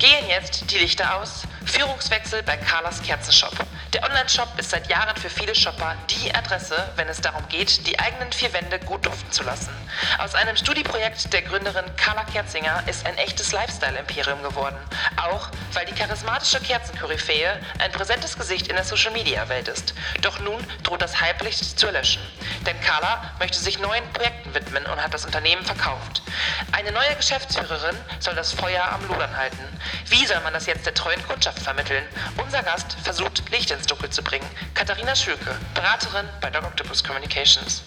Gehen jetzt die Lichter aus? Führungswechsel bei Carlas Kerzenshop. Der Online-Shop ist seit Jahren für viele Shopper die Adresse, wenn es darum geht, die eigenen vier Wände gut duften zu lassen. Aus einem Studieprojekt der Gründerin Carla Kerzinger ist ein echtes Lifestyle-Imperium geworden. Auch weil die charismatische Kerzenkoryphäe ein präsentes Gesicht in der Social-Media-Welt ist. Doch nun droht das Hype-Licht zu erlöschen. Denn Carla möchte sich neuen Projekten widmen und hat das Unternehmen verkauft. Eine neue Geschäftsführerin soll das Feuer am Lodern halten. Wie soll man das jetzt der treuen Kundschaft vermitteln? Unser Gast versucht, Licht ins Dunkel zu bringen. Katharina Schülke, Beraterin bei Dog Octopus Communications.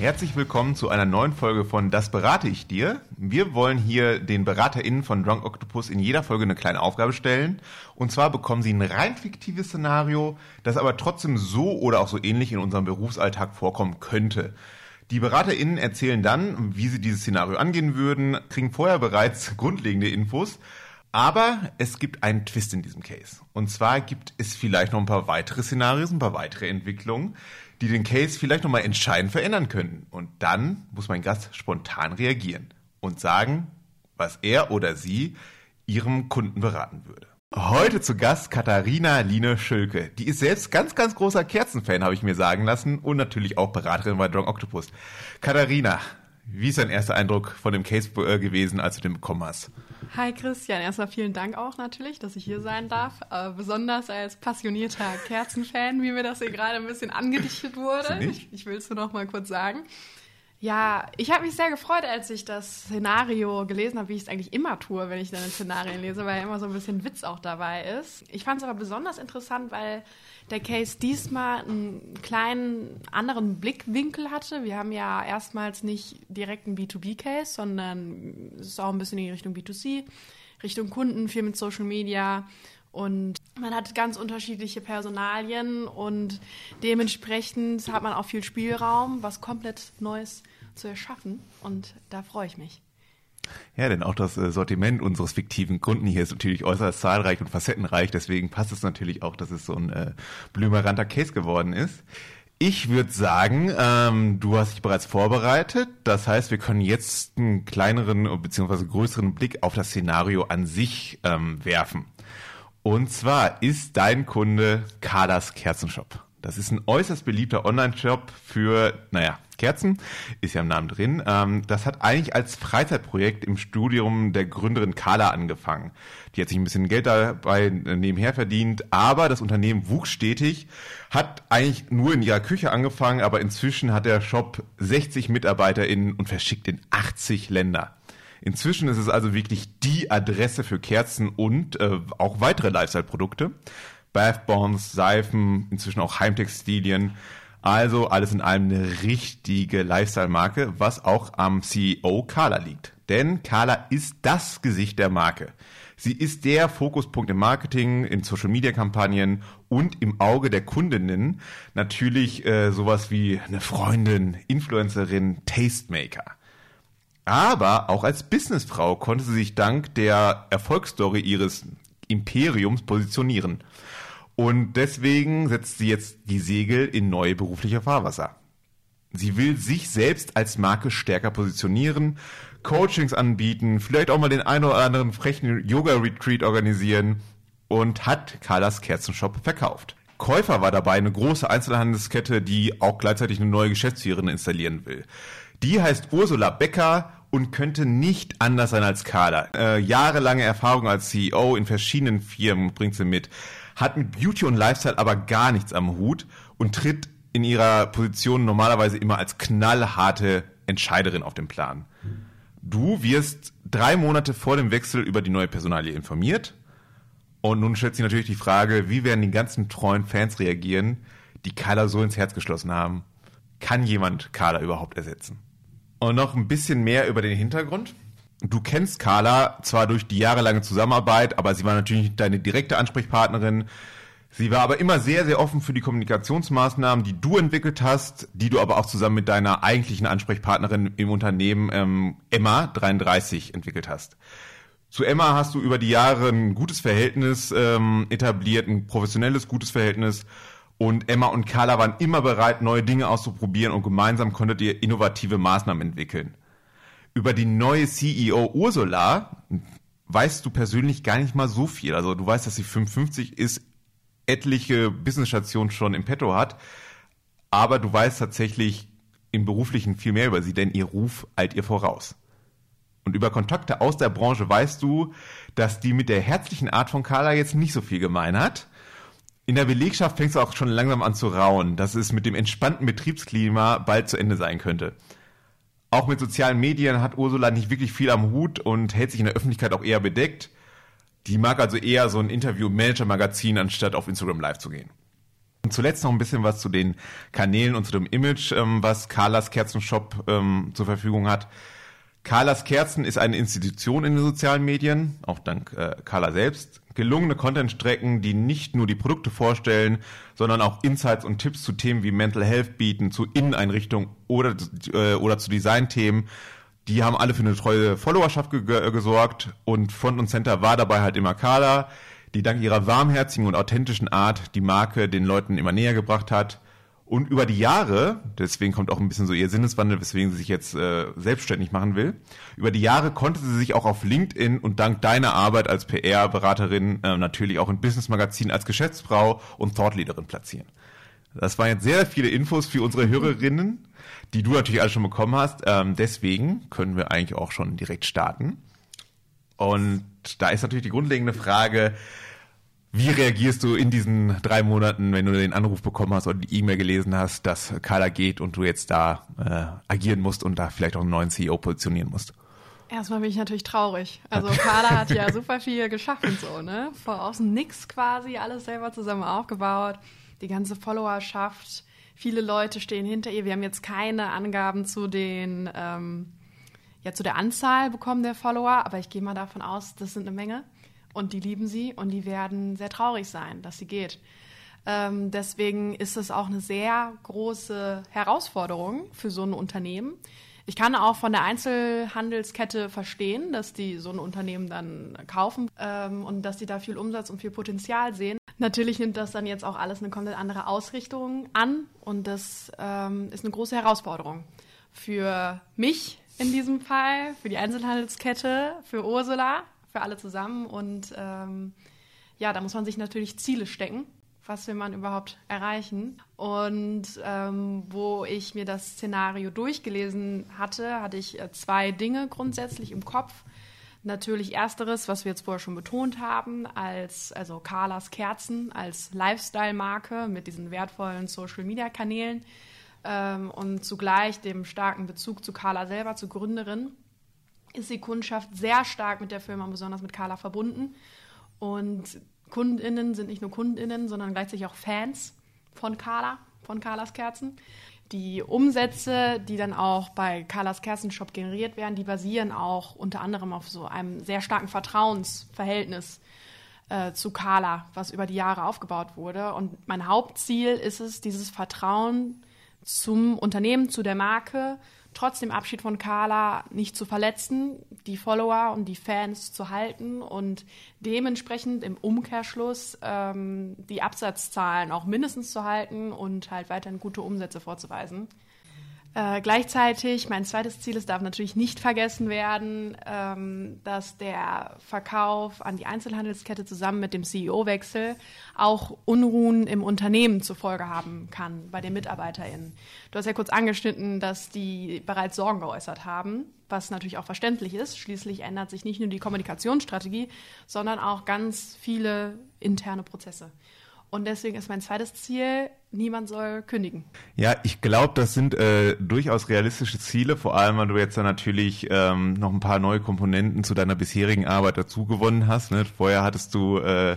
Herzlich willkommen zu einer neuen Folge von Das berate ich dir. Wir wollen hier den BeraterInnen von Drunk Octopus in jeder Folge eine kleine Aufgabe stellen. Und zwar bekommen sie ein rein fiktives Szenario, das aber trotzdem so oder auch so ähnlich in unserem Berufsalltag vorkommen könnte. Die BeraterInnen erzählen dann, wie sie dieses Szenario angehen würden, kriegen vorher bereits grundlegende Infos. Aber es gibt einen Twist in diesem Case. Und zwar gibt es vielleicht noch ein paar weitere Szenarien, ein paar weitere Entwicklungen, die den Case vielleicht nochmal entscheidend verändern können. Und dann muss mein Gast spontan reagieren und sagen, was er oder sie ihrem Kunden beraten würde. Heute zu Gast Katharina Line Schülke. Die ist selbst ganz, ganz großer Kerzenfan, habe ich mir sagen lassen, und natürlich auch Beraterin bei Drunk Octopus. Katharina, wie ist dein erster Eindruck von dem Case äh, gewesen, als du den bekommen hast? Hi Christian, erstmal vielen Dank auch natürlich, dass ich hier sein darf. Äh, besonders als passionierter Kerzenfan, wie mir das hier gerade ein bisschen angedichtet wurde. Ich, ich will es nur noch mal kurz sagen. Ja, ich habe mich sehr gefreut, als ich das Szenario gelesen habe, wie ich es eigentlich immer tue, wenn ich dann Szenarien lese, weil immer so ein bisschen Witz auch dabei ist. Ich fand es aber besonders interessant, weil der Case diesmal einen kleinen anderen Blickwinkel hatte. Wir haben ja erstmals nicht direkt einen B2B-Case, sondern es ist auch ein bisschen in Richtung B2C, Richtung Kunden, viel mit Social Media. Und man hat ganz unterschiedliche Personalien und dementsprechend hat man auch viel Spielraum, was komplett Neues zu erschaffen. Und da freue ich mich. Ja, denn auch das äh, Sortiment unseres fiktiven Kunden hier ist natürlich äußerst zahlreich und facettenreich. Deswegen passt es natürlich auch, dass es so ein äh, blümeranter Case geworden ist. Ich würde sagen, ähm, du hast dich bereits vorbereitet. Das heißt, wir können jetzt einen kleineren bzw. größeren Blick auf das Szenario an sich ähm, werfen. Und zwar ist dein Kunde Kadas Kerzenshop. Das ist ein äußerst beliebter Online-Shop für, naja, Kerzen, ist ja im Namen drin. Ähm, das hat eigentlich als Freizeitprojekt im Studium der Gründerin Carla angefangen. Die hat sich ein bisschen Geld dabei nebenher verdient, aber das Unternehmen wuchs stetig, hat eigentlich nur in ihrer Küche angefangen, aber inzwischen hat der Shop 60 MitarbeiterInnen und verschickt in 80 Länder. Inzwischen ist es also wirklich die Adresse für Kerzen und äh, auch weitere Lifestyle-Produkte. Bath Bombs, Seifen, inzwischen auch Heimtextilien. Also alles in allem eine richtige Lifestyle-Marke, was auch am CEO Carla liegt. Denn Carla ist das Gesicht der Marke. Sie ist der Fokuspunkt im Marketing, in Social-Media-Kampagnen und im Auge der Kundinnen natürlich äh, sowas wie eine Freundin, Influencerin, Tastemaker. Aber auch als Businessfrau konnte sie sich dank der Erfolgsstory ihres Imperiums positionieren. Und deswegen setzt sie jetzt die Segel in neue berufliche Fahrwasser. Sie will sich selbst als Marke stärker positionieren, Coachings anbieten, vielleicht auch mal den einen oder anderen frechen Yoga-Retreat organisieren und hat Carlas Kerzenshop verkauft. Käufer war dabei eine große Einzelhandelskette, die auch gleichzeitig eine neue Geschäftsführerin installieren will. Die heißt Ursula Becker und könnte nicht anders sein als Carla. Äh, jahrelange Erfahrung als CEO in verschiedenen Firmen bringt sie mit hat mit Beauty und Lifestyle aber gar nichts am Hut und tritt in ihrer Position normalerweise immer als knallharte Entscheiderin auf den Plan. Du wirst drei Monate vor dem Wechsel über die neue Personalie informiert. Und nun stellt sich natürlich die Frage, wie werden die ganzen treuen Fans reagieren, die Carla so ins Herz geschlossen haben? Kann jemand Carla überhaupt ersetzen? Und noch ein bisschen mehr über den Hintergrund. Du kennst Carla zwar durch die jahrelange Zusammenarbeit, aber sie war natürlich nicht deine direkte Ansprechpartnerin. Sie war aber immer sehr, sehr offen für die Kommunikationsmaßnahmen, die du entwickelt hast, die du aber auch zusammen mit deiner eigentlichen Ansprechpartnerin im Unternehmen ähm, Emma 33 entwickelt hast. Zu Emma hast du über die Jahre ein gutes Verhältnis ähm, etabliert, ein professionelles, gutes Verhältnis. Und Emma und Carla waren immer bereit, neue Dinge auszuprobieren und gemeinsam konntet ihr innovative Maßnahmen entwickeln über die neue CEO Ursula, weißt du persönlich gar nicht mal so viel. Also du weißt, dass sie 55 ist, etliche Business-Stationen schon im Petto hat, aber du weißt tatsächlich im Beruflichen viel mehr über sie, denn ihr Ruf eilt ihr voraus. Und über Kontakte aus der Branche weißt du, dass die mit der herzlichen Art von Carla jetzt nicht so viel gemein hat. In der Belegschaft fängst du auch schon langsam an zu rauen, dass es mit dem entspannten Betriebsklima bald zu Ende sein könnte. Auch mit sozialen Medien hat Ursula nicht wirklich viel am Hut und hält sich in der Öffentlichkeit auch eher bedeckt. Die mag also eher so ein Interview-Manager-Magazin, anstatt auf Instagram live zu gehen. Und zuletzt noch ein bisschen was zu den Kanälen und zu dem Image, ähm, was Carlas Kerzenshop ähm, zur Verfügung hat. Carlas Kerzen ist eine Institution in den sozialen Medien, auch dank äh, Carla selbst. Gelungene Content-Strecken, die nicht nur die Produkte vorstellen, sondern auch Insights und Tipps zu Themen wie Mental Health bieten, zu Inneneinrichtungen oder, äh, oder zu Designthemen. Die haben alle für eine treue Followerschaft ge gesorgt und Front und Center war dabei halt immer Carla, die dank ihrer warmherzigen und authentischen Art die Marke den Leuten immer näher gebracht hat. Und über die Jahre, deswegen kommt auch ein bisschen so ihr Sinneswandel, weswegen sie sich jetzt äh, selbstständig machen will, über die Jahre konnte sie sich auch auf LinkedIn und dank deiner Arbeit als PR-Beraterin äh, natürlich auch in Business-Magazinen als Geschäftsfrau und Thoughtleaderin platzieren. Das waren jetzt sehr viele Infos für unsere Hörerinnen, die du natürlich alle schon bekommen hast. Ähm, deswegen können wir eigentlich auch schon direkt starten. Und da ist natürlich die grundlegende Frage, wie reagierst du in diesen drei Monaten, wenn du den Anruf bekommen hast oder die E-Mail gelesen hast, dass Carla geht und du jetzt da äh, agieren musst und da vielleicht auch einen neuen CEO positionieren musst? Erstmal bin ich natürlich traurig. Also Carla hat ja super viel geschaffen, so, ne? Vor außen nix quasi, alles selber zusammen aufgebaut. Die ganze Followerschaft, viele Leute stehen hinter ihr. Wir haben jetzt keine Angaben zu den, ähm, ja, zu der Anzahl bekommen der Follower, aber ich gehe mal davon aus, das sind eine Menge und die lieben sie und die werden sehr traurig sein, dass sie geht. Ähm, deswegen ist es auch eine sehr große Herausforderung für so ein Unternehmen. Ich kann auch von der Einzelhandelskette verstehen, dass die so ein Unternehmen dann kaufen ähm, und dass die da viel Umsatz und viel Potenzial sehen. Natürlich nimmt das dann jetzt auch alles eine komplett andere Ausrichtung an und das ähm, ist eine große Herausforderung für mich in diesem Fall, für die Einzelhandelskette, für Ursula, für alle zusammen. Und ähm, ja, da muss man sich natürlich Ziele stecken. Was will man überhaupt erreichen? Und ähm, wo ich mir das Szenario durchgelesen hatte, hatte ich äh, zwei Dinge grundsätzlich im Kopf. Natürlich ersteres, was wir jetzt vorher schon betont haben, als also Carlas Kerzen als Lifestyle-Marke mit diesen wertvollen Social-Media-Kanälen ähm, und zugleich dem starken Bezug zu Carla selber, zur Gründerin ist die Kundschaft sehr stark mit der Firma, besonders mit Carla, verbunden. Und KundInnen sind nicht nur KundInnen, sondern gleichzeitig auch Fans von Carla, von Carlas Kerzen. Die Umsätze, die dann auch bei Carlas Kerzenshop generiert werden, die basieren auch unter anderem auf so einem sehr starken Vertrauensverhältnis äh, zu Carla, was über die Jahre aufgebaut wurde. Und mein Hauptziel ist es, dieses Vertrauen zum Unternehmen, zu der Marke trotzdem Abschied von Carla nicht zu verletzen, die Follower und die Fans zu halten und dementsprechend im Umkehrschluss ähm, die Absatzzahlen auch mindestens zu halten und halt weiterhin gute Umsätze vorzuweisen. Äh, gleichzeitig, mein zweites Ziel, es darf natürlich nicht vergessen werden, ähm, dass der Verkauf an die Einzelhandelskette zusammen mit dem CEO-Wechsel auch Unruhen im Unternehmen zur Folge haben kann bei den MitarbeiterInnen. Du hast ja kurz angeschnitten, dass die bereits Sorgen geäußert haben, was natürlich auch verständlich ist. Schließlich ändert sich nicht nur die Kommunikationsstrategie, sondern auch ganz viele interne Prozesse. Und deswegen ist mein zweites Ziel, niemand soll kündigen. Ja, ich glaube, das sind äh, durchaus realistische Ziele, vor allem, weil du jetzt dann natürlich ähm, noch ein paar neue Komponenten zu deiner bisherigen Arbeit dazu gewonnen hast. Ne? Vorher hattest du äh,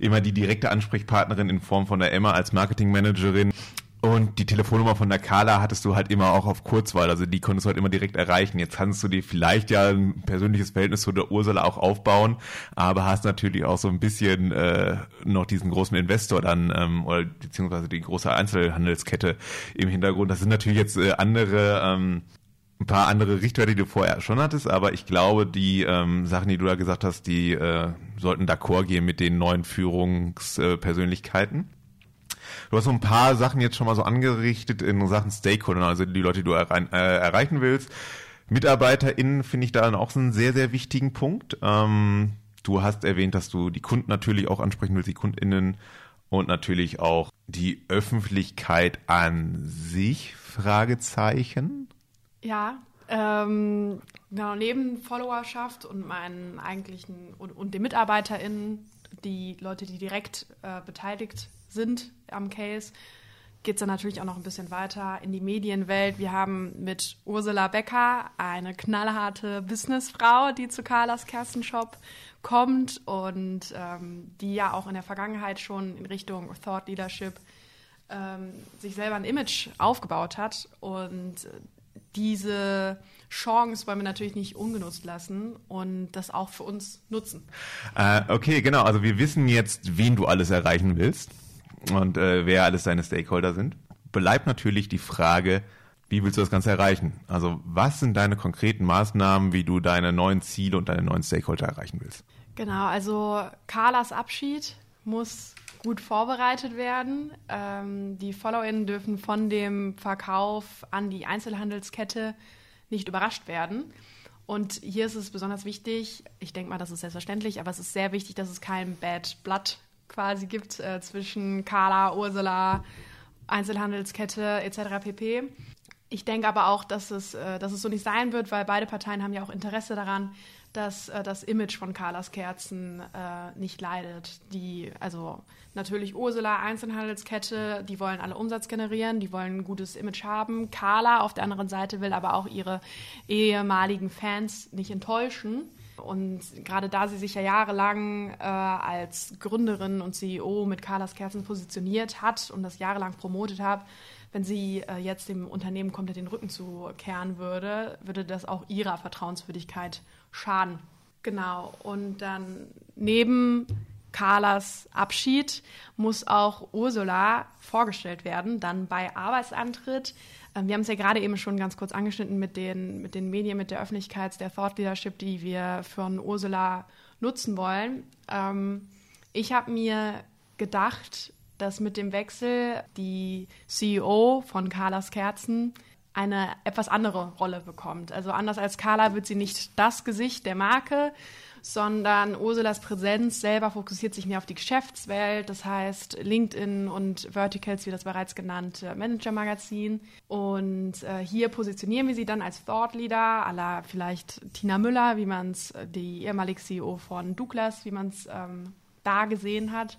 immer die direkte Ansprechpartnerin in Form von der Emma als Marketingmanagerin und die Telefonnummer von der Carla hattest du halt immer auch auf Kurzwahl, also die konntest du halt immer direkt erreichen. Jetzt kannst du dir vielleicht ja ein persönliches Verhältnis zu der Ursula auch aufbauen, aber hast natürlich auch so ein bisschen äh, noch diesen großen Investor dann ähm, oder beziehungsweise die große Einzelhandelskette im Hintergrund. Das sind natürlich jetzt äh, andere ähm, ein paar andere Richtwerte, die du vorher schon hattest, aber ich glaube, die ähm, Sachen, die du da gesagt hast, die äh, sollten d'accord gehen mit den neuen Führungspersönlichkeiten. Du hast so ein paar Sachen jetzt schon mal so angerichtet in Sachen Stakeholder, also die Leute, die du errein, äh, erreichen willst. MitarbeiterInnen finde ich da dann auch einen sehr, sehr wichtigen Punkt. Ähm, du hast erwähnt, dass du die Kunden natürlich auch ansprechen willst, die KundInnen und natürlich auch die Öffentlichkeit an sich, Fragezeichen. Ja, ähm, genau, neben Followerschaft und meinen eigentlichen und, und den MitarbeiterInnen, die Leute, die direkt äh, beteiligt sind am Case, geht es dann natürlich auch noch ein bisschen weiter in die Medienwelt. Wir haben mit Ursula Becker eine knallharte Businessfrau, die zu Carlas Kerstenshop kommt und ähm, die ja auch in der Vergangenheit schon in Richtung Thought Leadership ähm, sich selber ein Image aufgebaut hat. Und diese Chance wollen wir natürlich nicht ungenutzt lassen und das auch für uns nutzen. Äh, okay, genau. Also wir wissen jetzt, wen du alles erreichen willst und äh, wer alles deine Stakeholder sind. Bleibt natürlich die Frage, wie willst du das Ganze erreichen? Also was sind deine konkreten Maßnahmen, wie du deine neuen Ziele und deine neuen Stakeholder erreichen willst? Genau, also Carlas Abschied muss gut vorbereitet werden. Ähm, die FollowerInnen dürfen von dem Verkauf an die Einzelhandelskette nicht überrascht werden. Und hier ist es besonders wichtig, ich denke mal, das ist selbstverständlich, aber es ist sehr wichtig, dass es kein Bad Blood quasi gibt äh, zwischen Carla, Ursula, Einzelhandelskette etc. pp. Ich denke aber auch, dass es, äh, dass es so nicht sein wird, weil beide Parteien haben ja auch Interesse daran, dass äh, das Image von Carlas Kerzen äh, nicht leidet. Die, also natürlich Ursula, Einzelhandelskette, die wollen alle Umsatz generieren, die wollen ein gutes Image haben. Carla auf der anderen Seite will aber auch ihre ehemaligen Fans nicht enttäuschen. Und gerade da sie sich ja jahrelang äh, als Gründerin und CEO mit Carlas Kerzen positioniert hat und das jahrelang promotet hat, wenn sie äh, jetzt dem Unternehmen komplett den Rücken zu kehren würde, würde das auch ihrer Vertrauenswürdigkeit schaden. Genau. Und dann neben Carlas Abschied muss auch Ursula vorgestellt werden, dann bei Arbeitsantritt. Ähm, wir haben es ja gerade eben schon ganz kurz angeschnitten mit den, mit den Medien, mit der Öffentlichkeit, der Thought Leadership, die wir von Ursula nutzen wollen. Ähm, ich habe mir gedacht, dass mit dem Wechsel die CEO von Carlas Kerzen eine etwas andere Rolle bekommt. Also anders als Carla wird sie nicht das Gesicht der Marke, sondern Ursulas Präsenz selber fokussiert sich mehr auf die Geschäftswelt, das heißt LinkedIn und Verticals, wie das bereits genannte Manager-Magazin. Und äh, hier positionieren wir sie dann als Thought Leader, aller vielleicht Tina Müller, wie man es, äh, die ehemalige CEO von Douglas, wie man es ähm, da gesehen hat.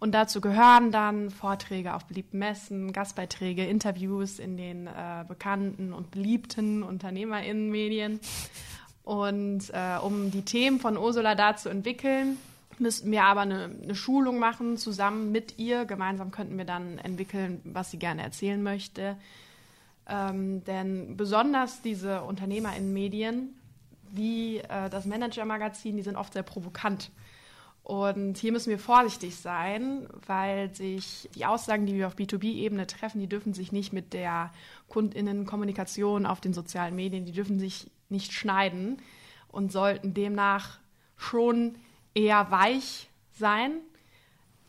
Und dazu gehören dann Vorträge auf beliebten Messen, Gastbeiträge, Interviews in den äh, bekannten und beliebten UnternehmerInnenmedien. Und äh, um die Themen von Ursula da zu entwickeln, müssten wir aber eine, eine, Schulung machen zusammen mit ihr. Gemeinsam könnten wir dann entwickeln, was sie gerne erzählen möchte. Ähm, denn besonders diese UnternehmerInnen-Medien wie äh, das Manager-Magazin, die sind oft sehr provokant. Und hier müssen wir vorsichtig sein, weil sich die Aussagen, die wir auf B2B-Ebene treffen, die dürfen sich nicht mit der Kundinnenkommunikation auf den sozialen Medien, die dürfen sich nicht schneiden und sollten demnach schon eher weich sein.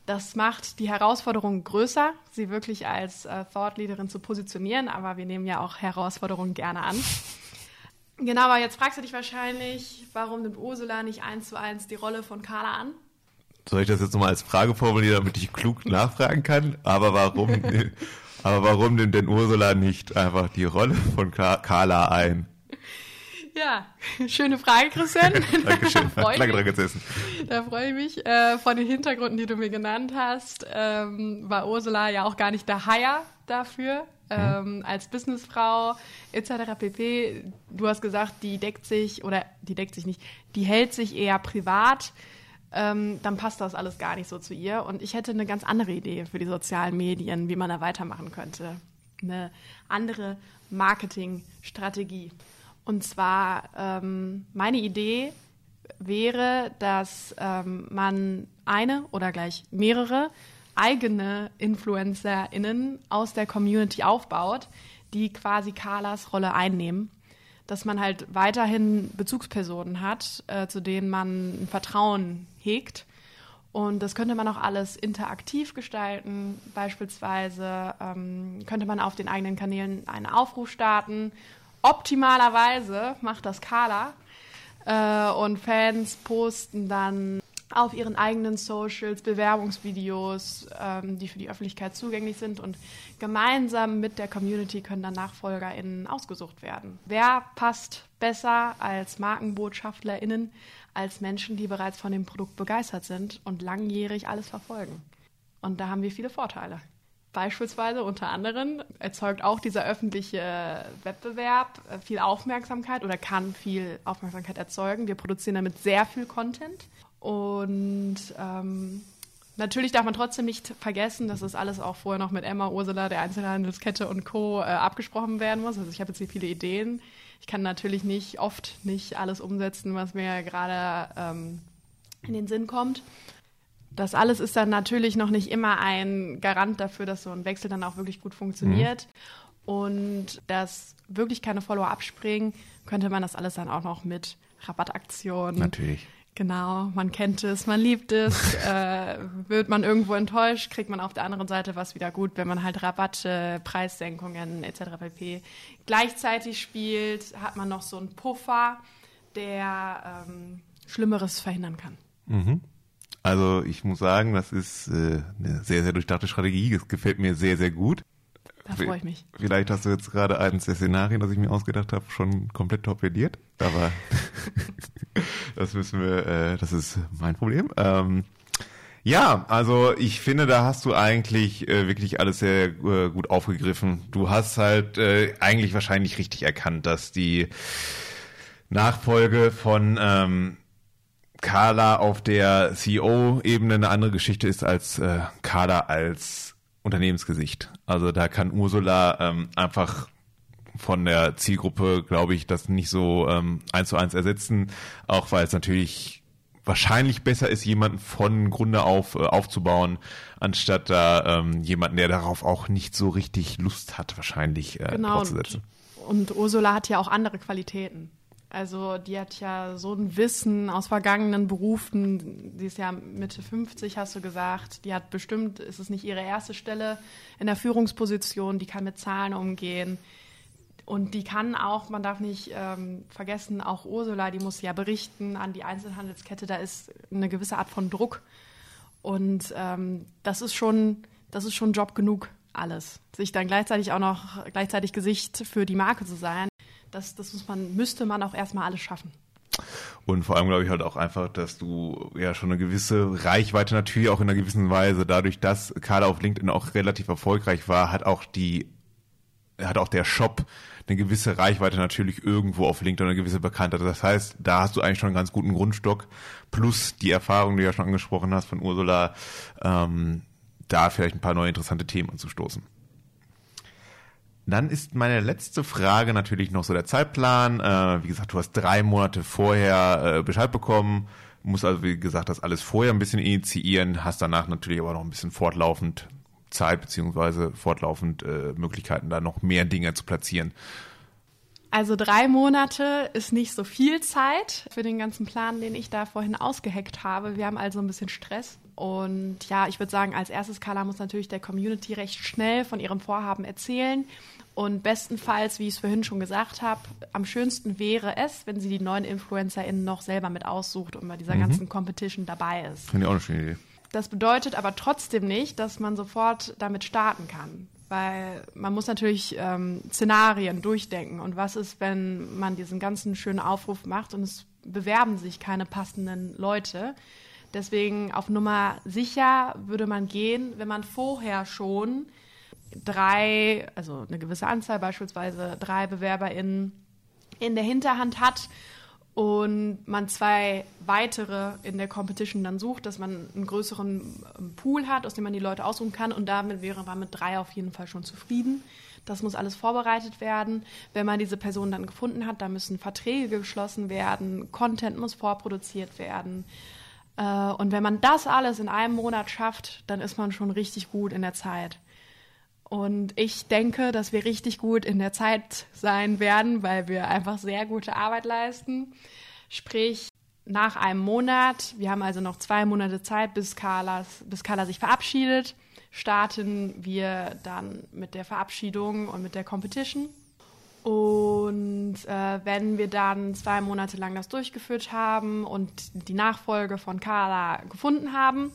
Das macht die Herausforderung größer, sie wirklich als äh, Thought Leaderin zu positionieren, aber wir nehmen ja auch Herausforderungen gerne an. Genau, aber jetzt fragst du dich wahrscheinlich, warum nimmt Ursula nicht eins zu eins die Rolle von Carla an? Soll ich das jetzt nochmal als Frage formulieren, damit ich klug nachfragen kann? Aber warum, aber warum nimmt denn Ursula nicht einfach die Rolle von Carla ein? Ja, schöne Frage, Christian. Dankeschön. Da Lange dran gesessen. Da freue ich mich. Äh, von den Hintergründen, die du mir genannt hast, ähm, war Ursula ja auch gar nicht der Hire dafür. Ähm, mhm. als Businessfrau etc. pp. Du hast gesagt, die deckt sich oder die deckt sich nicht, die hält sich eher privat. Ähm, dann passt das alles gar nicht so zu ihr. Und ich hätte eine ganz andere Idee für die sozialen Medien, wie man da weitermachen könnte. Eine andere Marketingstrategie. Und zwar ähm, meine Idee wäre, dass ähm, man eine oder gleich mehrere eigene InfluencerInnen aus der Community aufbaut, die quasi Carlas Rolle einnehmen. Dass man halt weiterhin Bezugspersonen hat, äh, zu denen man Vertrauen hegt. Und das könnte man auch alles interaktiv gestalten. Beispielsweise ähm, könnte man auf den eigenen Kanälen einen Aufruf starten Optimalerweise macht das Carla äh, und Fans posten dann auf ihren eigenen Socials Bewerbungsvideos, ähm, die für die Öffentlichkeit zugänglich sind und gemeinsam mit der Community können dann NachfolgerInnen ausgesucht werden. Wer passt besser als MarkenbotschafterInnen als Menschen, die bereits von dem Produkt begeistert sind und langjährig alles verfolgen? Und da haben wir viele Vorteile. Beispielsweise unter anderem erzeugt auch dieser öffentliche Wettbewerb äh, viel Aufmerksamkeit oder kann viel Aufmerksamkeit erzeugen. Wir produzieren damit sehr viel Content und ähm, natürlich darf man trotzdem nicht vergessen, dass das alles auch vorher noch mit Emma, Ursula, der Einzelhandelskette und Co. Äh, abgesprochen werden muss. Also ich habe jetzt hier viele Ideen. Ich kann natürlich nicht oft nicht alles umsetzen, was mir gerade ähm, in den Sinn kommt. Das alles ist dann natürlich noch nicht immer ein Garant dafür, dass so ein Wechsel dann auch wirklich gut funktioniert. Mhm. Und dass wirklich keine Follower abspringen, könnte man das alles dann auch noch mit Rabattaktionen. Natürlich. Genau, man kennt es, man liebt es. äh, wird man irgendwo enttäuscht, kriegt man auf der anderen Seite was wieder gut, wenn man halt Rabatte, Preissenkungen etc. pp. Gleichzeitig spielt, hat man noch so einen Puffer, der ähm, Schlimmeres verhindern kann. Mhm. Also ich muss sagen, das ist äh, eine sehr, sehr durchdachte Strategie. Das gefällt mir sehr, sehr gut. Da freue ich mich. Vielleicht hast du jetzt gerade eines der Szenarien, das ich mir ausgedacht habe, schon komplett torpediert. Aber das müssen wir, äh, das ist mein Problem. Ähm, ja, also ich finde, da hast du eigentlich äh, wirklich alles sehr äh, gut aufgegriffen. Du hast halt äh, eigentlich wahrscheinlich richtig erkannt, dass die Nachfolge von ähm, Carla auf der CEO-Ebene eine andere Geschichte ist als äh, Carla als Unternehmensgesicht. Also da kann Ursula ähm, einfach von der Zielgruppe, glaube ich, das nicht so ähm, eins zu eins ersetzen, auch weil es natürlich wahrscheinlich besser ist, jemanden von Grunde auf äh, aufzubauen, anstatt da ähm, jemanden, der darauf auch nicht so richtig Lust hat, wahrscheinlich äh, genau, draufzusetzen. Und, und Ursula hat ja auch andere Qualitäten. Also die hat ja so ein Wissen aus vergangenen Berufen. Die ist ja Mitte 50, hast du gesagt. Die hat bestimmt, ist es nicht ihre erste Stelle in der Führungsposition. Die kann mit Zahlen umgehen. Und die kann auch, man darf nicht ähm, vergessen, auch Ursula, die muss ja berichten an die Einzelhandelskette. Da ist eine gewisse Art von Druck. Und ähm, das ist schon, das ist schon Job genug, alles. Sich dann gleichzeitig auch noch gleichzeitig Gesicht für die Marke zu sein das, das muss man, müsste man auch erstmal alles schaffen. Und vor allem glaube ich halt auch einfach, dass du ja schon eine gewisse Reichweite natürlich auch in einer gewissen Weise, dadurch, dass Carla auf LinkedIn auch relativ erfolgreich war, hat auch die, hat auch der Shop eine gewisse Reichweite natürlich irgendwo auf LinkedIn, eine gewisse Bekanntheit. Das heißt, da hast du eigentlich schon einen ganz guten Grundstock, plus die Erfahrung, die du ja schon angesprochen hast von Ursula, ähm, da vielleicht ein paar neue interessante Themen anzustoßen. Dann ist meine letzte Frage natürlich noch so der Zeitplan. Äh, wie gesagt, du hast drei Monate vorher äh, Bescheid bekommen, musst also wie gesagt das alles vorher ein bisschen initiieren, hast danach natürlich aber noch ein bisschen fortlaufend Zeit beziehungsweise fortlaufend äh, Möglichkeiten, da noch mehr Dinge zu platzieren. Also drei Monate ist nicht so viel Zeit für den ganzen Plan, den ich da vorhin ausgeheckt habe. Wir haben also ein bisschen Stress. Und ja, ich würde sagen, als erstes, Carla muss natürlich der Community recht schnell von ihrem Vorhaben erzählen. Und bestenfalls, wie ich es vorhin schon gesagt habe, am schönsten wäre es, wenn sie die neuen InfluencerInnen noch selber mit aussucht und bei dieser mhm. ganzen Competition dabei ist. Finde ich auch eine schöne Idee. Das bedeutet aber trotzdem nicht, dass man sofort damit starten kann weil man muss natürlich ähm, Szenarien durchdenken. Und was ist, wenn man diesen ganzen schönen Aufruf macht und es bewerben sich keine passenden Leute? Deswegen auf Nummer sicher würde man gehen, wenn man vorher schon drei, also eine gewisse Anzahl beispielsweise drei BewerberInnen in der Hinterhand hat und man zwei weitere in der Competition dann sucht, dass man einen größeren ähm, Pool hat, aus dem man die Leute aussuchen kann und damit wäre man mit drei auf jeden Fall schon zufrieden. Das muss alles vorbereitet werden. Wenn man diese Person dann gefunden hat, dann müssen Verträge geschlossen werden, Content muss vorproduziert werden. Äh, und wenn man das alles in einem Monat schafft, dann ist man schon richtig gut in der Zeit. Und ich denke, dass wir richtig gut in der Zeit sein werden, weil wir einfach sehr gute Arbeit leisten. Sprich, nach einem Monat, wir haben also noch zwei Monate Zeit, bis, Carlas, bis Carla sich verabschiedet, starten wir dann mit der Verabschiedung und mit der Competition. Und äh, wenn wir dann zwei Monate lang das durchgeführt haben und die Nachfolge von Carla gefunden haben,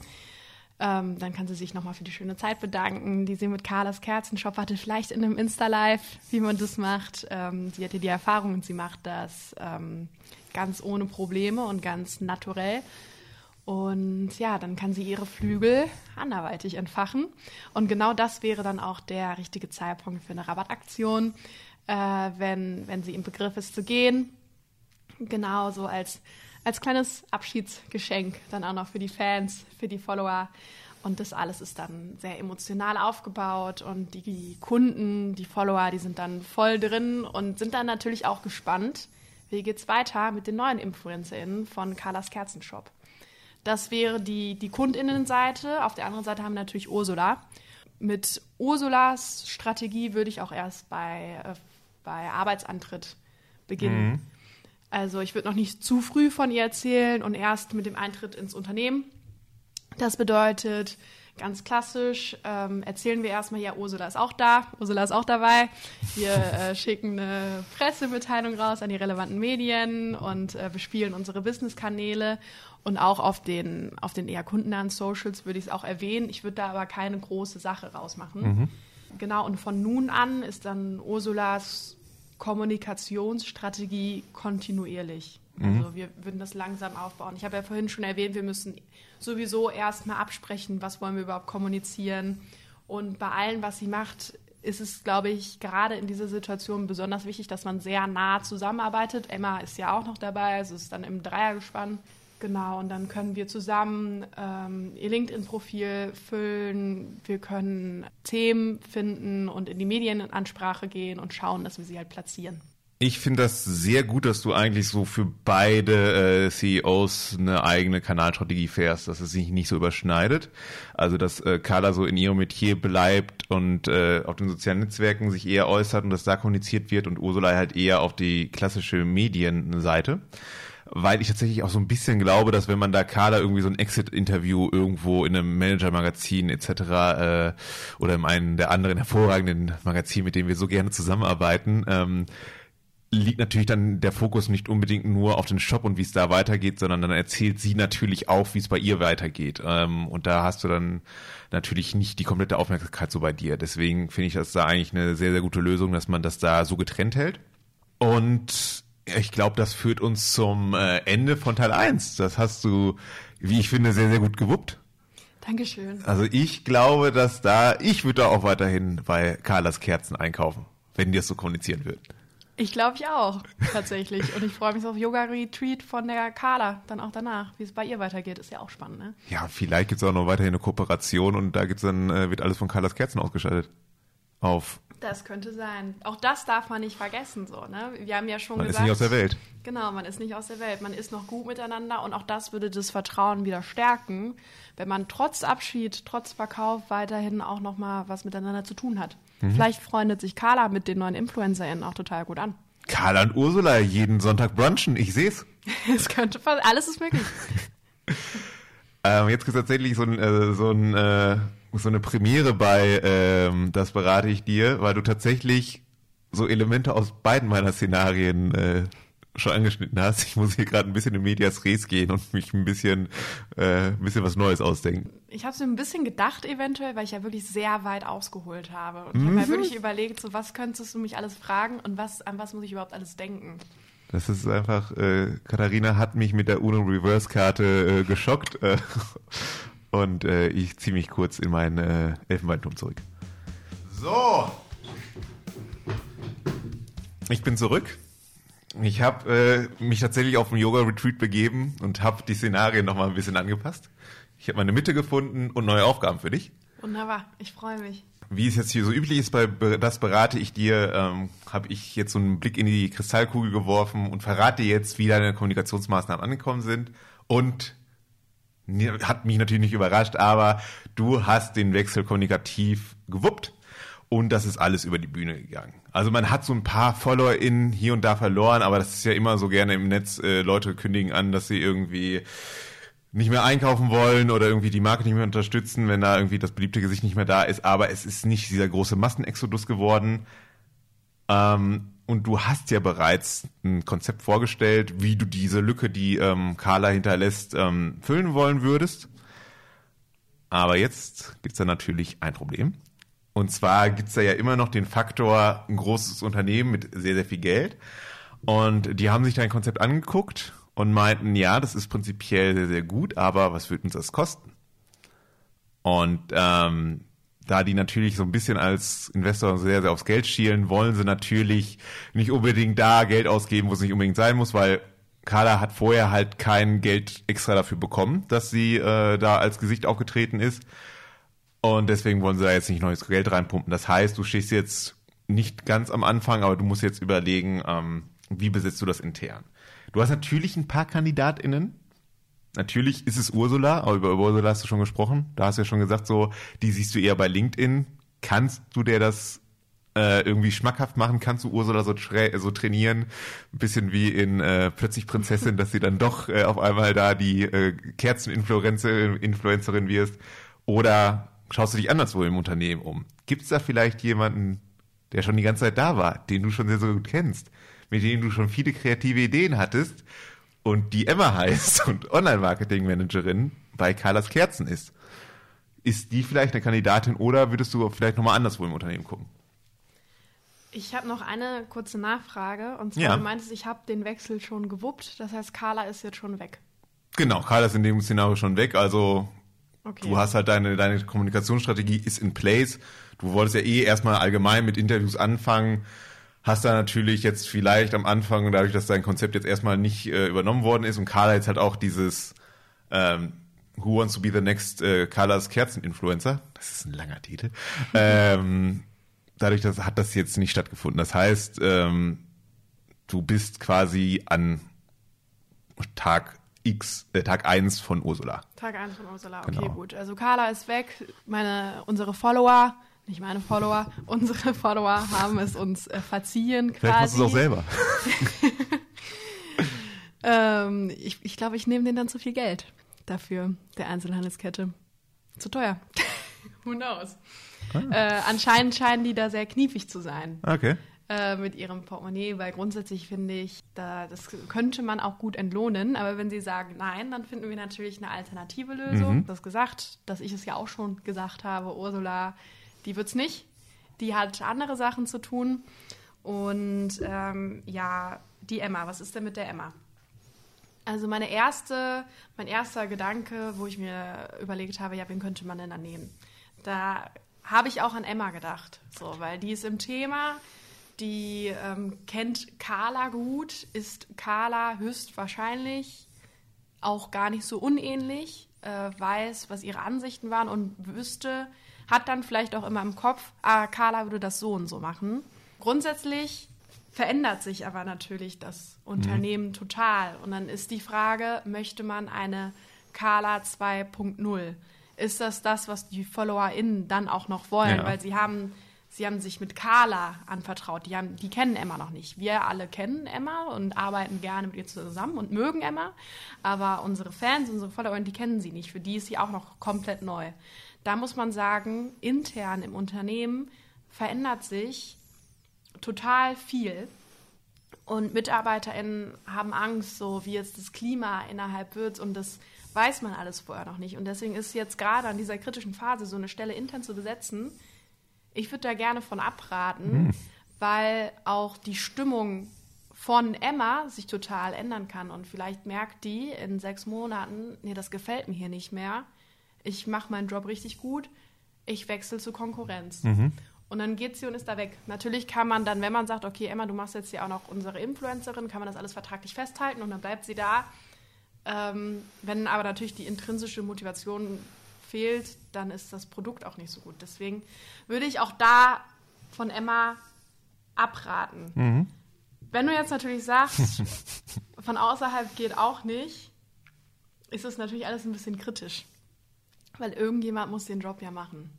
ähm, dann kann sie sich nochmal für die schöne Zeit bedanken, die sie mit Carlas Kerzenshop hatte, vielleicht in einem Insta-Live, wie man das macht. Ähm, sie hatte die Erfahrung und sie macht das ähm, ganz ohne Probleme und ganz naturell. Und ja, dann kann sie ihre Flügel anderweitig entfachen. Und genau das wäre dann auch der richtige Zeitpunkt für eine Rabattaktion, äh, wenn, wenn sie im Begriff ist zu gehen. Genau so als, als kleines Abschiedsgeschenk dann auch noch für die Fans, für die Follower. Und das alles ist dann sehr emotional aufgebaut und die Kunden, die Follower, die sind dann voll drin und sind dann natürlich auch gespannt, wie geht's weiter mit den neuen InfluencerInnen von Carlas Kerzenshop. Das wäre die, die Kundinnenseite. Auf der anderen Seite haben wir natürlich Ursula. Mit Ursulas Strategie würde ich auch erst bei, äh, bei Arbeitsantritt beginnen. Mhm. Also ich würde noch nicht zu früh von ihr erzählen und erst mit dem Eintritt ins Unternehmen. Das bedeutet, ganz klassisch, ähm, erzählen wir erstmal, ja, Ursula ist auch da, Ursula ist auch dabei. Wir äh, schicken eine Pressemitteilung raus an die relevanten Medien und äh, bespielen unsere Business-Kanäle und auch auf den, auf den eher kundennahen Socials würde ich es auch erwähnen. Ich würde da aber keine große Sache rausmachen. Mhm. Genau, und von nun an ist dann Ursulas Kommunikationsstrategie kontinuierlich. Mhm. Also wir würden das langsam aufbauen. Ich habe ja vorhin schon erwähnt, wir müssen sowieso erstmal absprechen, was wollen wir überhaupt kommunizieren. Und bei allem, was sie macht, ist es, glaube ich, gerade in dieser Situation besonders wichtig, dass man sehr nah zusammenarbeitet. Emma ist ja auch noch dabei, also ist dann im Dreiergespann. Genau, und dann können wir zusammen ähm, ihr LinkedIn-Profil füllen, wir können Themen finden und in die Medienansprache gehen und schauen, dass wir sie halt platzieren. Ich finde das sehr gut, dass du eigentlich so für beide äh, CEOs eine eigene Kanalstrategie fährst, dass es sich nicht so überschneidet. Also dass äh, Carla so in ihrem Metier bleibt und äh, auf den sozialen Netzwerken sich eher äußert und dass da kommuniziert wird und Ursula halt eher auf die klassische Medienseite weil ich tatsächlich auch so ein bisschen glaube, dass wenn man da Carla irgendwie so ein Exit-Interview irgendwo in einem Manager-Magazin etc. Äh, oder in einem der anderen hervorragenden Magazinen, mit denen wir so gerne zusammenarbeiten, ähm, liegt natürlich dann der Fokus nicht unbedingt nur auf den Shop und wie es da weitergeht, sondern dann erzählt sie natürlich auch, wie es bei ihr weitergeht. Ähm, und da hast du dann natürlich nicht die komplette Aufmerksamkeit so bei dir. Deswegen finde ich das da eigentlich eine sehr, sehr gute Lösung, dass man das da so getrennt hält. Und ich glaube, das führt uns zum äh, Ende von Teil 1. Das hast du, wie ich finde, sehr, sehr gut gewuppt. Dankeschön. Also ich glaube, dass da, ich würde da auch weiterhin bei Carlas Kerzen einkaufen, wenn die das so kommunizieren würden. Ich glaube ich auch, tatsächlich. Und ich freue mich auf Yoga-Retreat von der Carla dann auch danach. Wie es bei ihr weitergeht, ist ja auch spannend, ne? Ja, vielleicht gibt es auch noch weiterhin eine Kooperation und da gibt's dann, äh, wird alles von Carlas Kerzen ausgeschaltet. Auf das könnte sein. Auch das darf man nicht vergessen, so, ne? Wir haben ja schon man gesagt. Man ist nicht aus der Welt. Genau, man ist nicht aus der Welt. Man ist noch gut miteinander und auch das würde das Vertrauen wieder stärken, wenn man trotz Abschied, trotz Verkauf weiterhin auch nochmal was miteinander zu tun hat. Mhm. Vielleicht freundet sich Carla mit den neuen InfluencerInnen auch total gut an. Carla und Ursula jeden Sonntag brunchen, ich seh's. es könnte fast, alles ist möglich. ähm, jetzt gibt es tatsächlich so ein, äh, so ein äh, so eine Premiere bei ähm, Das berate ich dir, weil du tatsächlich so Elemente aus beiden meiner Szenarien äh, schon angeschnitten hast. Ich muss hier gerade ein bisschen in Medias Res gehen und mich ein bisschen, äh, ein bisschen was Neues ausdenken. Ich habe so ein bisschen gedacht eventuell, weil ich ja wirklich sehr weit ausgeholt habe. Und ich mhm. habe mir wirklich überlegt, so was könntest du mich alles fragen und was, an was muss ich überhaupt alles denken? Das ist einfach, äh, Katharina hat mich mit der Uno Reverse Karte äh, geschockt. Äh, und äh, ich ziehe mich kurz in meinen äh, Elfenbeinturm zurück. So. Ich bin zurück. Ich habe äh, mich tatsächlich auf einen Yoga-Retreat begeben und habe die Szenarien nochmal ein bisschen angepasst. Ich habe meine Mitte gefunden und neue Aufgaben für dich. Wunderbar, ich freue mich. Wie es jetzt hier so üblich ist, bei das berate ich dir, ähm, habe ich jetzt so einen Blick in die Kristallkugel geworfen und verrate jetzt, wie deine Kommunikationsmaßnahmen angekommen sind und hat mich natürlich nicht überrascht, aber du hast den Wechsel kommunikativ gewuppt und das ist alles über die Bühne gegangen. Also man hat so ein paar FollowerInnen hier und da verloren, aber das ist ja immer so gerne im Netz, äh, Leute kündigen an, dass sie irgendwie nicht mehr einkaufen wollen oder irgendwie die Marke nicht mehr unterstützen, wenn da irgendwie das beliebte Gesicht nicht mehr da ist, aber es ist nicht dieser große Massenexodus geworden. Ähm, und du hast ja bereits ein Konzept vorgestellt, wie du diese Lücke, die ähm, Carla hinterlässt, ähm, füllen wollen würdest. Aber jetzt gibt's da natürlich ein Problem. Und zwar gibt's da ja immer noch den Faktor, ein großes Unternehmen mit sehr, sehr viel Geld. Und die haben sich dein Konzept angeguckt und meinten, ja, das ist prinzipiell sehr, sehr gut, aber was wird uns das kosten? Und ähm, da die natürlich so ein bisschen als Investor sehr, sehr aufs Geld schielen, wollen sie natürlich nicht unbedingt da Geld ausgeben, wo es nicht unbedingt sein muss, weil Carla hat vorher halt kein Geld extra dafür bekommen, dass sie äh, da als Gesicht aufgetreten ist. Und deswegen wollen sie da jetzt nicht neues Geld reinpumpen. Das heißt, du stehst jetzt nicht ganz am Anfang, aber du musst jetzt überlegen, ähm, wie besetzt du das intern. Du hast natürlich ein paar KandidatInnen, Natürlich ist es Ursula, aber über Ursula hast du schon gesprochen. Da hast du ja schon gesagt, so, die siehst du eher bei LinkedIn. Kannst du dir das äh, irgendwie schmackhaft machen? Kannst du Ursula so, tra so trainieren? Ein bisschen wie in äh, Plötzlich Prinzessin, dass sie dann doch äh, auf einmal da die äh, Kerzeninfluencerin wirst. Oder schaust du dich anderswo im Unternehmen um? Gibt es da vielleicht jemanden, der schon die ganze Zeit da war, den du schon sehr, sehr gut kennst, mit dem du schon viele kreative Ideen hattest und die Emma heißt und Online-Marketing-Managerin bei Carlas Kerzen ist. Ist die vielleicht eine Kandidatin oder würdest du vielleicht nochmal anderswo im Unternehmen gucken? Ich habe noch eine kurze Nachfrage. Und zwar, ja. du meintest, ich habe den Wechsel schon gewuppt. Das heißt, Carla ist jetzt schon weg. Genau, Carla ist in dem Szenario schon weg. Also okay. du hast halt deine, deine Kommunikationsstrategie ist in place. Du wolltest ja eh erstmal allgemein mit Interviews anfangen hast da natürlich jetzt vielleicht am Anfang, dadurch, dass dein Konzept jetzt erstmal nicht äh, übernommen worden ist und Carla jetzt halt auch dieses ähm, Who Wants to be the Next äh, Carlas Kerzen-Influencer, das ist ein langer Titel, ähm, dadurch dass, hat das jetzt nicht stattgefunden. Das heißt, ähm, du bist quasi an Tag X, äh, Tag 1 von Ursula. Tag 1 von Ursula, okay, genau. gut. Also Carla ist weg, meine, unsere Follower nicht meine Follower, unsere Follower haben es uns äh, verziehen. Quasi. Vielleicht machst du es auch selber. ähm, ich ich glaube, ich nehme denen dann zu viel Geld dafür, der Einzelhandelskette. Zu teuer. Who knows? Ah. Äh, anscheinend scheinen die da sehr kniefig zu sein. Okay. Äh, mit ihrem Portemonnaie, weil grundsätzlich finde ich, da, das könnte man auch gut entlohnen. Aber wenn sie sagen nein, dann finden wir natürlich eine alternative Lösung. Mhm. Das gesagt, dass ich es ja auch schon gesagt habe, Ursula die wird's nicht. Die hat andere Sachen zu tun. Und ähm, ja, die Emma, was ist denn mit der Emma? Also meine erste, mein erster Gedanke, wo ich mir überlegt habe, ja, wen könnte man denn da nehmen? Da habe ich auch an Emma gedacht, so, weil die ist im Thema, die ähm, kennt Carla gut, ist Carla höchstwahrscheinlich auch gar nicht so unähnlich, äh, weiß, was ihre Ansichten waren und wüsste, hat dann vielleicht auch immer im Kopf, ah, Carla würde das so und so machen. Grundsätzlich verändert sich aber natürlich das Unternehmen mhm. total. Und dann ist die Frage, möchte man eine Carla 2.0? Ist das das, was die FollowerInnen dann auch noch wollen? Ja. Weil sie haben, sie haben sich mit Carla anvertraut. Die, haben, die kennen Emma noch nicht. Wir alle kennen Emma und arbeiten gerne mit ihr zusammen und mögen Emma. Aber unsere Fans, unsere FollowerInnen, die kennen sie nicht. Für die ist sie auch noch komplett neu da muss man sagen, intern im Unternehmen verändert sich total viel. Und MitarbeiterInnen haben Angst, so wie jetzt das Klima innerhalb wird und das weiß man alles vorher noch nicht. Und deswegen ist jetzt gerade an dieser kritischen Phase so eine Stelle intern zu besetzen. Ich würde da gerne von abraten, mhm. weil auch die Stimmung von Emma sich total ändern kann. Und vielleicht merkt die in sechs Monaten, nee, das gefällt mir hier nicht mehr ich mache meinen Job richtig gut, ich wechsle zur Konkurrenz. Mhm. Und dann geht sie und ist da weg. Natürlich kann man dann, wenn man sagt, okay, Emma, du machst jetzt ja auch noch unsere Influencerin, kann man das alles vertraglich festhalten und dann bleibt sie da. Ähm, wenn aber natürlich die intrinsische Motivation fehlt, dann ist das Produkt auch nicht so gut. Deswegen würde ich auch da von Emma abraten. Mhm. Wenn du jetzt natürlich sagst, von außerhalb geht auch nicht, ist es natürlich alles ein bisschen kritisch. Weil irgendjemand muss den Job ja machen.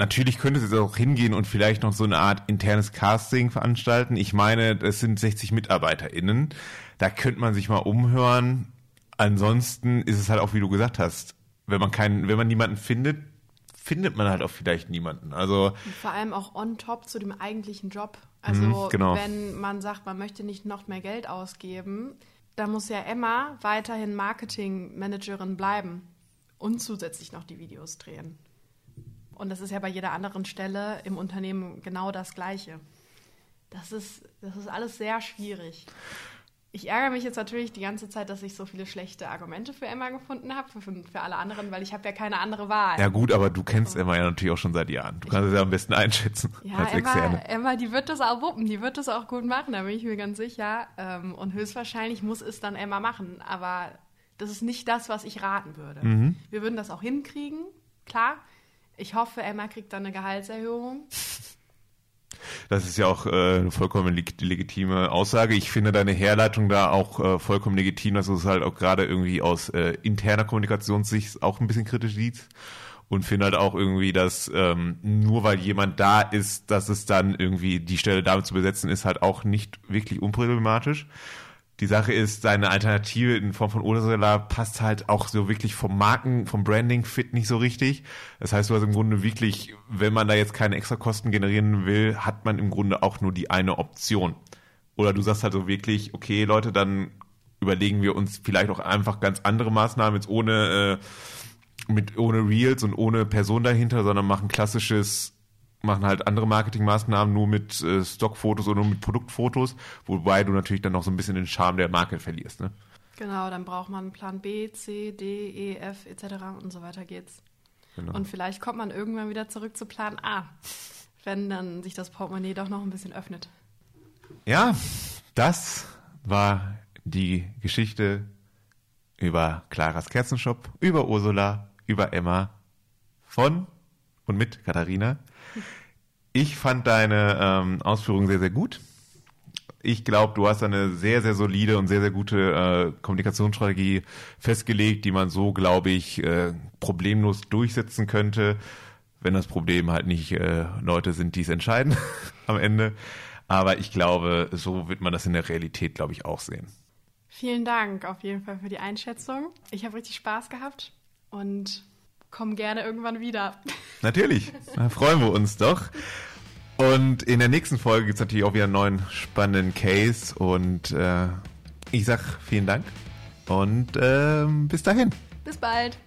Natürlich könnte sie auch hingehen und vielleicht noch so eine Art internes Casting veranstalten. Ich meine, es sind 60 MitarbeiterInnen. Da könnte man sich mal umhören. Ansonsten ist es halt auch, wie du gesagt hast, wenn man keinen, wenn man niemanden findet, findet man halt auch vielleicht niemanden. Also Und vor allem auch on top zu dem eigentlichen Job. Also mhm, genau. wenn man sagt, man möchte nicht noch mehr Geld ausgeben, dann muss ja Emma weiterhin Marketingmanagerin bleiben und zusätzlich noch die Videos drehen. Und das ist ja bei jeder anderen Stelle im Unternehmen genau das Gleiche. Das ist, das ist alles sehr schwierig. Ich ärgere mich jetzt natürlich die ganze Zeit, dass ich so viele schlechte Argumente für Emma gefunden habe, für, für alle anderen, weil ich habe ja keine andere Wahl. Ja gut, aber du kennst also, Emma ja natürlich auch schon seit Jahren. Du kannst es ja am besten einschätzen ja, als Emma, Externe. Emma, die wird das auch wuppen, die wird das auch gut machen, da bin ich mir ganz sicher. Ähm, und höchstwahrscheinlich muss es dann Emma machen, aber das ist nicht das, was ich raten würde. Mhm. Wir würden das auch hinkriegen, klar. Ich hoffe, Emma kriegt dann eine Gehaltserhöhung. Das ist ja auch äh, eine vollkommen leg legitime Aussage. Ich finde deine Herleitung da auch äh, vollkommen legitim, dass du es halt auch gerade irgendwie aus äh, interner Kommunikationssicht auch ein bisschen kritisch siehst. Und finde halt auch irgendwie, dass ähm, nur weil jemand da ist, dass es dann irgendwie die Stelle damit zu besetzen ist, halt auch nicht wirklich unproblematisch. Die Sache ist, seine Alternative in Form von Ursula passt halt auch so wirklich vom Marken, vom Branding fit nicht so richtig. Das heißt, du hast im Grunde wirklich, wenn man da jetzt keine extra Kosten generieren will, hat man im Grunde auch nur die eine Option. Oder du sagst halt so wirklich, okay, Leute, dann überlegen wir uns vielleicht auch einfach ganz andere Maßnahmen, jetzt ohne, äh, mit, ohne Reels und ohne Person dahinter, sondern machen klassisches machen halt andere Marketingmaßnahmen nur mit äh, Stockfotos oder nur mit Produktfotos, wobei du natürlich dann noch so ein bisschen den Charme der Marke verlierst. Ne? Genau, dann braucht man Plan B, C, D, E, F etc. und so weiter geht's. Genau. Und vielleicht kommt man irgendwann wieder zurück zu Plan A, wenn dann sich das Portemonnaie doch noch ein bisschen öffnet. Ja, das war die Geschichte über Claras Kerzenshop, über Ursula, über Emma von und mit Katharina. Ich fand deine ähm, Ausführungen sehr, sehr gut. Ich glaube, du hast eine sehr, sehr solide und sehr, sehr gute äh, Kommunikationsstrategie festgelegt, die man so, glaube ich, äh, problemlos durchsetzen könnte, wenn das Problem halt nicht äh, Leute sind, die es entscheiden am Ende. Aber ich glaube, so wird man das in der Realität, glaube ich, auch sehen. Vielen Dank auf jeden Fall für die Einschätzung. Ich habe richtig Spaß gehabt und komm gerne irgendwann wieder. Natürlich, da freuen wir uns doch. Und in der nächsten Folge gibt es natürlich auch wieder einen neuen spannenden Case. Und äh, ich sag vielen Dank und äh, bis dahin. Bis bald.